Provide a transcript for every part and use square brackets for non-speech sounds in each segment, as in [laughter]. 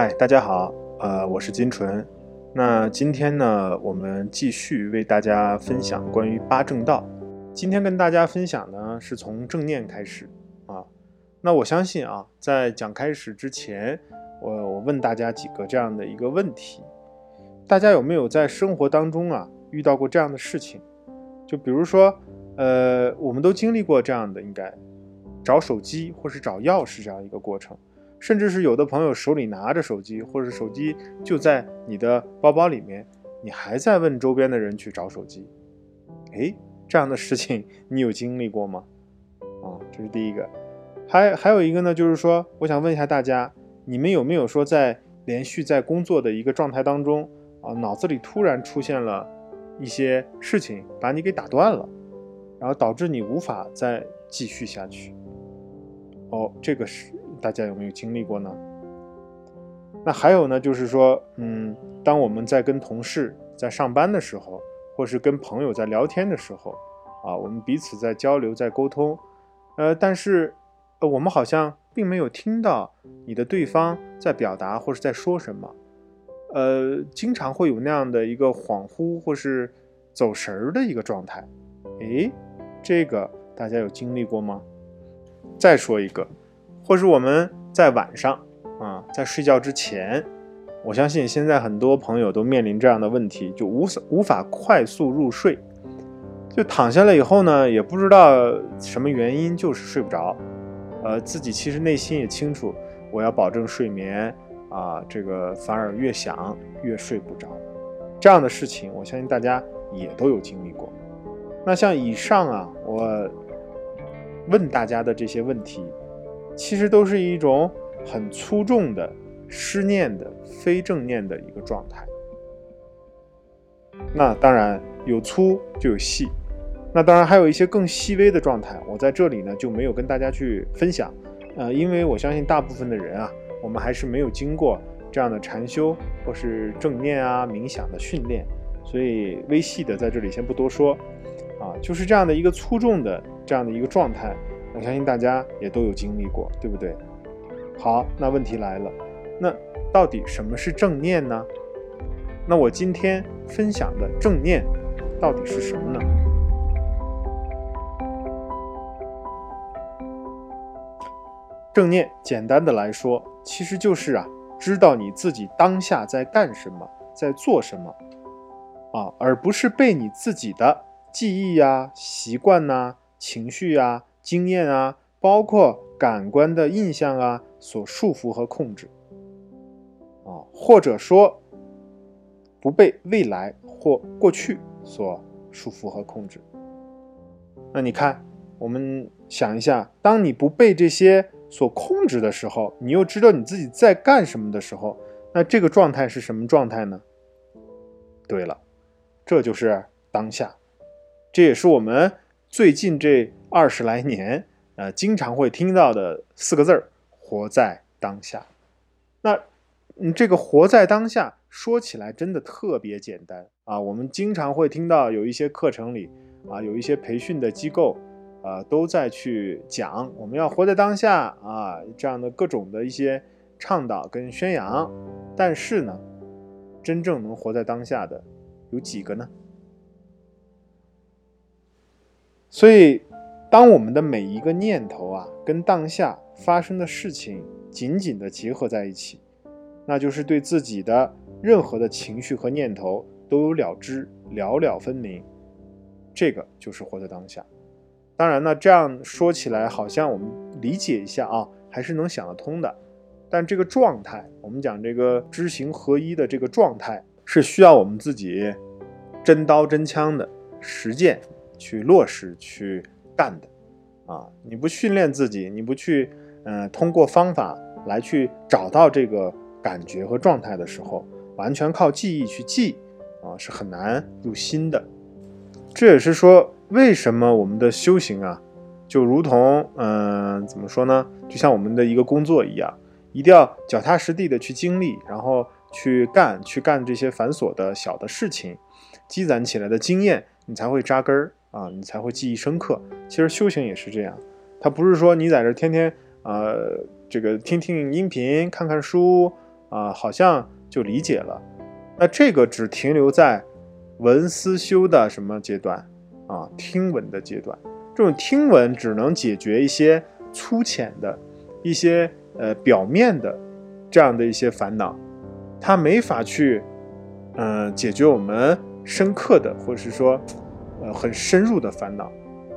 嗨，大家好，呃，我是金纯。那今天呢，我们继续为大家分享关于八正道。今天跟大家分享呢，是从正念开始啊。那我相信啊，在讲开始之前，我我问大家几个这样的一个问题：大家有没有在生活当中啊遇到过这样的事情？就比如说，呃，我们都经历过这样的，应该找手机或是找钥匙这样一个过程。甚至是有的朋友手里拿着手机，或者手机就在你的包包里面，你还在问周边的人去找手机，哎，这样的事情你有经历过吗？啊，这是第一个。还还有一个呢，就是说，我想问一下大家，你们有没有说在连续在工作的一个状态当中啊，脑子里突然出现了一些事情，把你给打断了，然后导致你无法再继续下去？哦，这个是。大家有没有经历过呢？那还有呢，就是说，嗯，当我们在跟同事在上班的时候，或是跟朋友在聊天的时候，啊，我们彼此在交流、在沟通，呃，但是，呃，我们好像并没有听到你的对方在表达或是在说什么，呃，经常会有那样的一个恍惚或是走神儿的一个状态。诶，这个大家有经历过吗？再说一个。或是我们在晚上啊，在睡觉之前，我相信现在很多朋友都面临这样的问题，就无无法快速入睡，就躺下来以后呢，也不知道什么原因，就是睡不着。呃，自己其实内心也清楚，我要保证睡眠啊，这个反而越想越睡不着。这样的事情，我相信大家也都有经历过。那像以上啊，我问大家的这些问题。其实都是一种很粗重的失念的非正念的一个状态。那当然有粗就有细，那当然还有一些更细微的状态，我在这里呢就没有跟大家去分享。呃，因为我相信大部分的人啊，我们还是没有经过这样的禅修或是正念啊冥想的训练，所以微细的在这里先不多说。啊，就是这样的一个粗重的这样的一个状态。我相信大家也都有经历过，对不对？好，那问题来了，那到底什么是正念呢？那我今天分享的正念到底是什么呢？正念简单的来说，其实就是啊，知道你自己当下在干什么，在做什么啊，而不是被你自己的记忆呀、习惯呐、情绪呀。经验啊，包括感官的印象啊，所束缚和控制，啊，或者说不被未来或过去所束缚和控制。那你看，我们想一下，当你不被这些所控制的时候，你又知道你自己在干什么的时候，那这个状态是什么状态呢？对了，这就是当下，这也是我们最近这。二十来年，呃，经常会听到的四个字儿“活在当下”。那，嗯，这个“活在当下”说起来真的特别简单啊。我们经常会听到有一些课程里，啊，有一些培训的机构，啊，都在去讲我们要活在当下啊，这样的各种的一些倡导跟宣扬。但是呢，真正能活在当下的有几个呢？所以。当我们的每一个念头啊，跟当下发生的事情紧紧的结合在一起，那就是对自己的任何的情绪和念头都有了知，了了分明。这个就是活在当下。当然呢，这样说起来好像我们理解一下啊，还是能想得通的。但这个状态，我们讲这个知行合一的这个状态，是需要我们自己真刀真枪的实践去落实去。干的，啊！你不训练自己，你不去，嗯，通过方法来去找到这个感觉和状态的时候，完全靠记忆去记，啊，是很难入心的。这也是说，为什么我们的修行啊，就如同，嗯，怎么说呢？就像我们的一个工作一样，一定要脚踏实地的去经历，然后去干，去干这些繁琐的小的事情，积攒起来的经验，你才会扎根儿。啊，你才会记忆深刻。其实修行也是这样，它不是说你在这天天呃这个听听音频、看看书啊，好像就理解了。那这个只停留在闻思修的什么阶段啊？听闻的阶段，这种听闻只能解决一些粗浅的、一些呃表面的这样的一些烦恼，它没法去嗯解决我们深刻的或者是说呃很深入的烦恼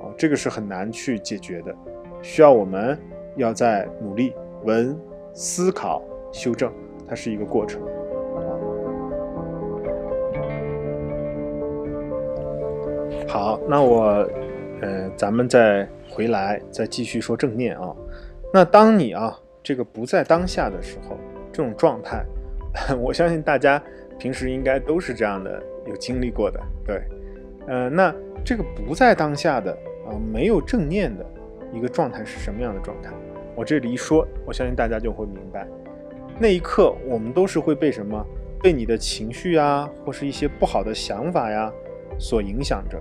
啊，这个是很难去解决的，需要我们要在努力闻思考修正，它是一个过程。好，那我，呃，咱们再回来，再继续说正念啊。那当你啊，这个不在当下的时候，这种状态，[laughs] 我相信大家平时应该都是这样的，有经历过的，对，呃，那这个不在当下的啊，没有正念的一个状态是什么样的状态？我这里一说，我相信大家就会明白，那一刻我们都是会被什么？被你的情绪啊，或是一些不好的想法呀所影响着。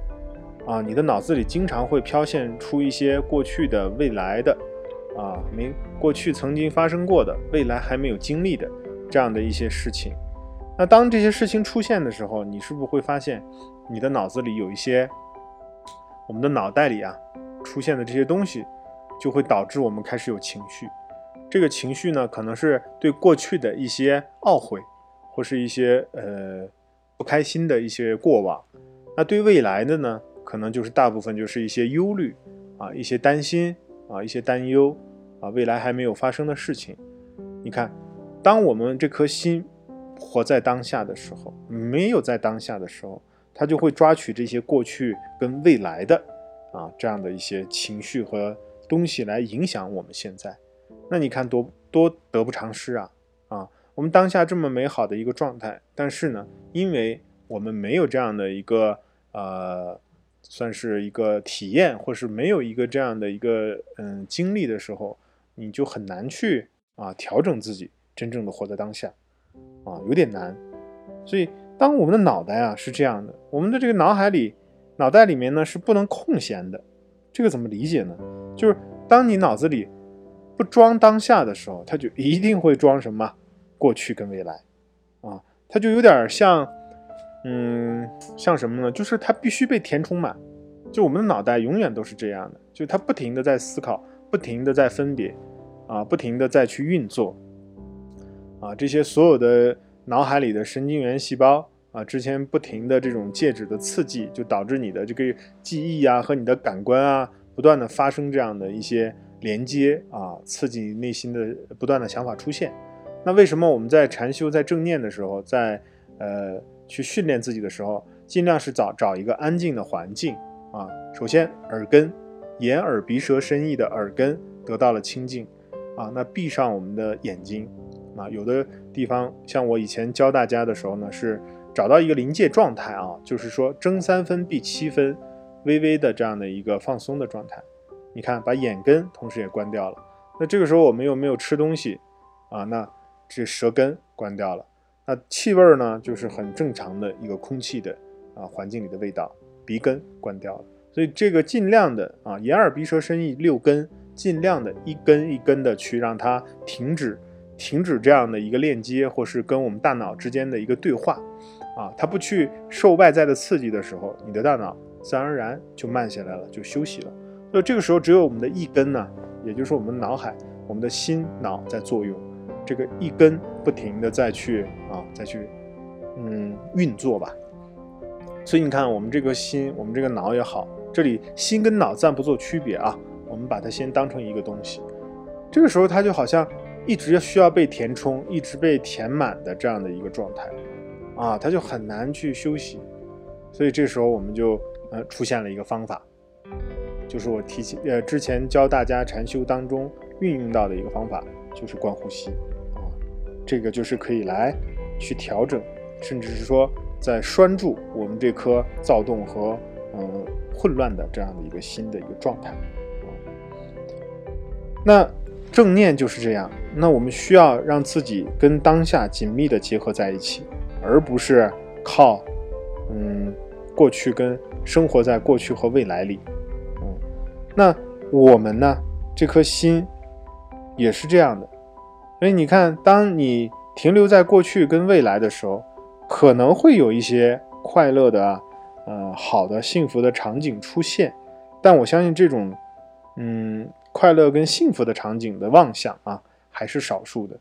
啊，你的脑子里经常会飘现出一些过去的、未来的，啊，没过去曾经发生过的，未来还没有经历的这样的一些事情。那当这些事情出现的时候，你是不是会发现，你的脑子里有一些，我们的脑袋里啊出现的这些东西，就会导致我们开始有情绪。这个情绪呢，可能是对过去的一些懊悔，或是一些呃不开心的一些过往。那对未来的呢？可能就是大部分就是一些忧虑啊，一些担心啊，一些担忧啊，未来还没有发生的事情。你看，当我们这颗心活在当下的时候，没有在当下的时候，他就会抓取这些过去跟未来的啊这样的一些情绪和东西来影响我们现在。那你看多多得不偿失啊啊！我们当下这么美好的一个状态，但是呢，因为我们没有这样的一个呃。算是一个体验，或是没有一个这样的一个嗯经历的时候，你就很难去啊调整自己，真正的活在当下，啊有点难。所以当我们的脑袋啊是这样的，我们的这个脑海里、脑袋里面呢是不能空闲的。这个怎么理解呢？就是当你脑子里不装当下的时候，它就一定会装什么过去跟未来，啊，它就有点像。嗯，像什么呢？就是它必须被填充满。就我们的脑袋永远都是这样的，就它不停的在思考，不停的在分别，啊，不停的在去运作，啊，这些所有的脑海里的神经元细胞啊，之前不停的这种介质的刺激，就导致你的这个记忆啊和你的感官啊，不断的发生这样的一些连接啊，刺激内心的不断的想法出现。那为什么我们在禅修、在正念的时候，在呃？去训练自己的时候，尽量是找找一个安静的环境啊。首先，耳根、眼、耳、鼻、舌、身、意的耳根得到了清净啊。那闭上我们的眼睛啊。有的地方，像我以前教大家的时候呢，是找到一个临界状态啊，就是说睁三分闭七分，微微的这样的一个放松的状态。你看，把眼根同时也关掉了。那这个时候我们又没有吃东西啊，那这舌根关掉了。那气味呢，就是很正常的一个空气的啊环境里的味道，鼻根关掉了，所以这个尽量的啊眼耳鼻舌身意六根，尽量的一根一根的去让它停止，停止这样的一个链接，或是跟我们大脑之间的一个对话，啊，它不去受外在的刺激的时候，你的大脑自然而然就慢下来了，就休息了。所以这个时候只有我们的一根呢，也就是我们脑海，我们的心脑在作用。这个一根不停的再去啊，再去，嗯，运作吧。所以你看，我们这个心，我们这个脑也好，这里心跟脑暂不做区别啊。我们把它先当成一个东西，这个时候它就好像一直需要被填充，一直被填满的这样的一个状态啊，它就很难去休息。所以这时候我们就呃出现了一个方法，就是我提起呃之前教大家禅修当中运用到的一个方法，就是观呼吸。啊这个就是可以来去调整，甚至是说在拴住我们这颗躁动和嗯混乱的这样的一个新的一个状态。那正念就是这样。那我们需要让自己跟当下紧密的结合在一起，而不是靠嗯过去跟生活在过去和未来里。嗯，那我们呢？这颗心也是这样的。所以你看，当你停留在过去跟未来的时候，可能会有一些快乐的、呃好的、幸福的场景出现，但我相信这种，嗯，快乐跟幸福的场景的妄想啊，还是少数的。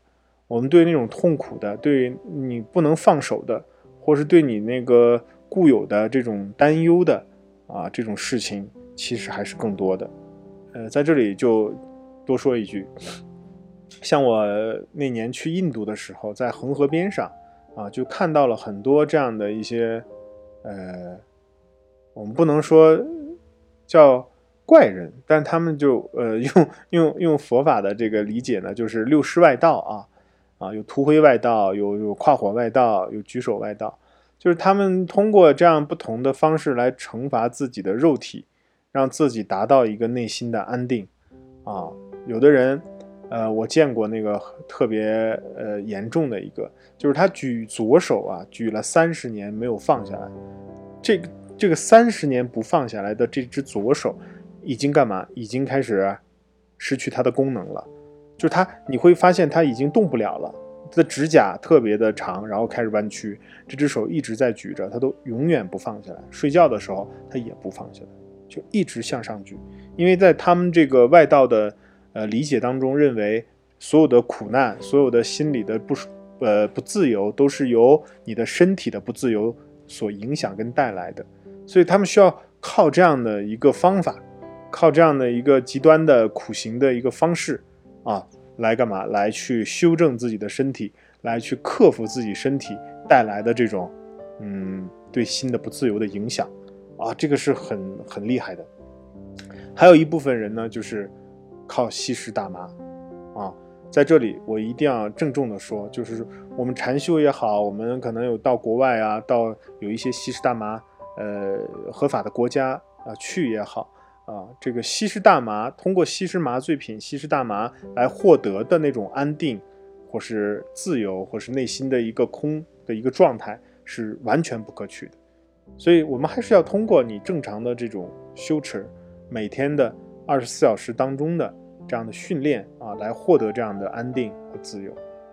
我们对那种痛苦的、对你不能放手的，或是对你那个固有的这种担忧的啊，这种事情，其实还是更多的。呃，在这里就多说一句。像我那年去印度的时候，在恒河边上，啊，就看到了很多这样的一些，呃，我们不能说叫怪人，但他们就呃 [laughs] 用用用佛法的这个理解呢，就是六师外道啊，啊，有涂灰外道，有有跨火外道，有举手外道，就是他们通过这样不同的方式来惩罚自己的肉体，让自己达到一个内心的安定，啊，有的人。呃，我见过那个特别呃严重的一个，就是他举左手啊，举了三十年没有放下来，这个这个三十年不放下来的这只左手，已经干嘛？已经开始失去它的功能了，就是它你会发现它已经动不了了，它的指甲特别的长，然后开始弯曲，这只手一直在举着，它都永远不放下来，睡觉的时候它也不放下来，就一直向上举，因为在他们这个外道的。呃，理解当中认为，所有的苦难，所有的心理的不呃不自由，都是由你的身体的不自由所影响跟带来的，所以他们需要靠这样的一个方法，靠这样的一个极端的苦行的一个方式啊，来干嘛？来去修正自己的身体，来去克服自己身体带来的这种嗯对心的不自由的影响啊，这个是很很厉害的。还有一部分人呢，就是。靠吸食大麻，啊，在这里我一定要郑重的说，就是我们禅修也好，我们可能有到国外啊，到有一些吸食大麻，呃，合法的国家啊去也好，啊，这个吸食大麻，通过吸食麻醉品、吸食大麻来获得的那种安定，或是自由，或是内心的一个空的一个状态，是完全不可取的。所以，我们还是要通过你正常的这种修持，每天的。二十四小时当中的这样的训练啊，来获得这样的安定和自由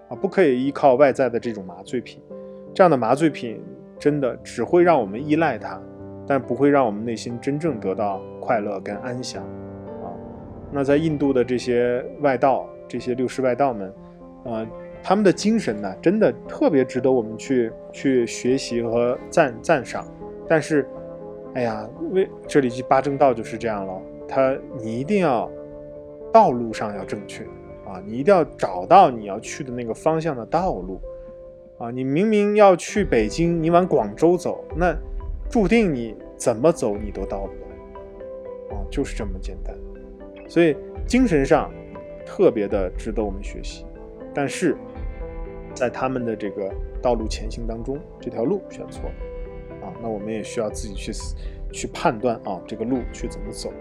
啊，不可以依靠外在的这种麻醉品。这样的麻醉品真的只会让我们依赖它，但不会让我们内心真正得到快乐跟安详啊。那在印度的这些外道，这些六师外道们，啊，他们的精神呢，真的特别值得我们去去学习和赞赞赏。但是，哎呀，为这里去八正道就是这样了。他，你一定要道路上要正确啊！你一定要找到你要去的那个方向的道路啊！你明明要去北京，你往广州走，那注定你怎么走你都到不了啊！就是这么简单。所以精神上特别的值得我们学习，但是在他们的这个道路前行当中，这条路选错了啊！那我们也需要自己去去判断啊，这个路去怎么走。